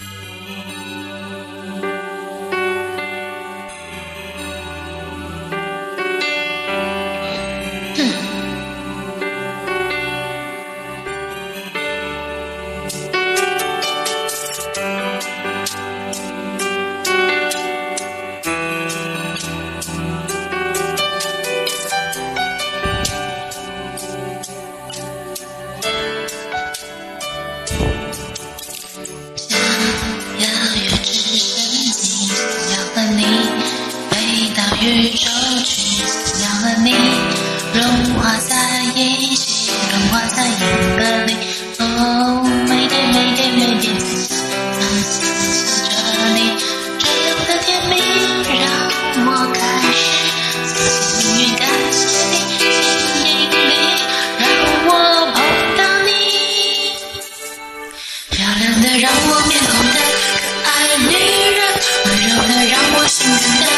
Yeah. 暖的让我面红的可爱女人，温柔的让我心疼的。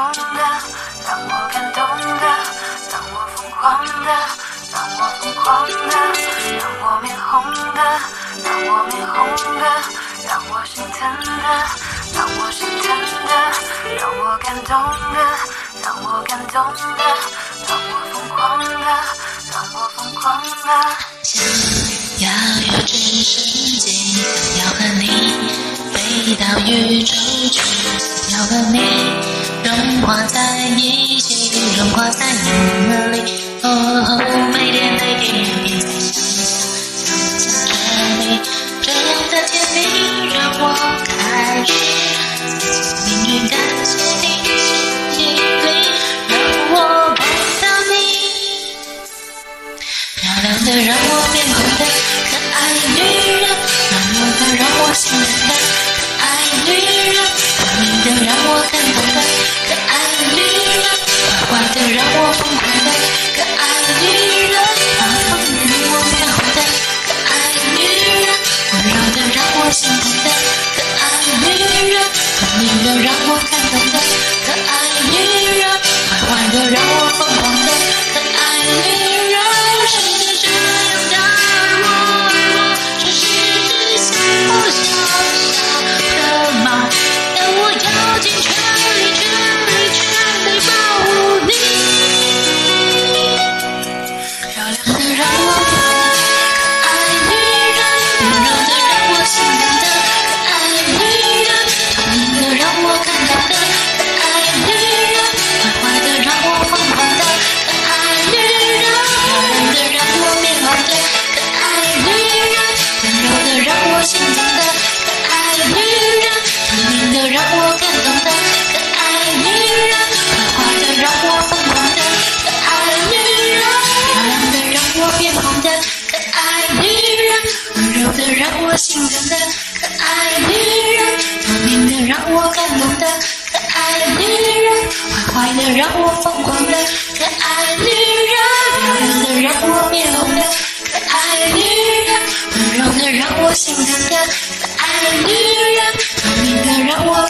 动的让我感动的让我疯狂的让我疯狂的让我面红的让我面红的让我心疼的让我心疼的让我感动的让我感动的让我疯狂的让我疯狂的。想要有直升机要和你飞到宇宙去想要和你挂在你那里哦每天每一天每想想想着你这样的甜蜜让我开始相信命感谢地心引力让我碰到你漂亮的让我面红的可爱女人温柔的让我心疼心动的可爱。女人透明的让我感我感动的可爱女人坏坏的让我疯狂的可爱女人漂亮的让我变红的可爱女人温柔的让我心疼的可爱女人透明的让我感动的可爱女人坏坏的让我疯狂的可爱女人漂亮的让我变红的可爱女人温柔的让我心疼的可爱女人透明的让我